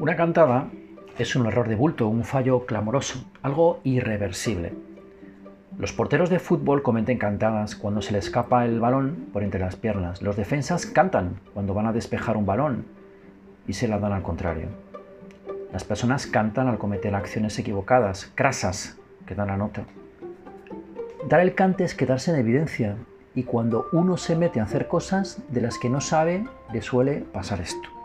Una cantada es un error de bulto, un fallo clamoroso, algo irreversible. Los porteros de fútbol cometen cantadas cuando se les escapa el balón por entre las piernas. Los defensas cantan cuando van a despejar un balón y se la dan al contrario. Las personas cantan al cometer acciones equivocadas, crasas, que dan la nota. Dar el cante es quedarse en evidencia y cuando uno se mete a hacer cosas de las que no sabe, le suele pasar esto.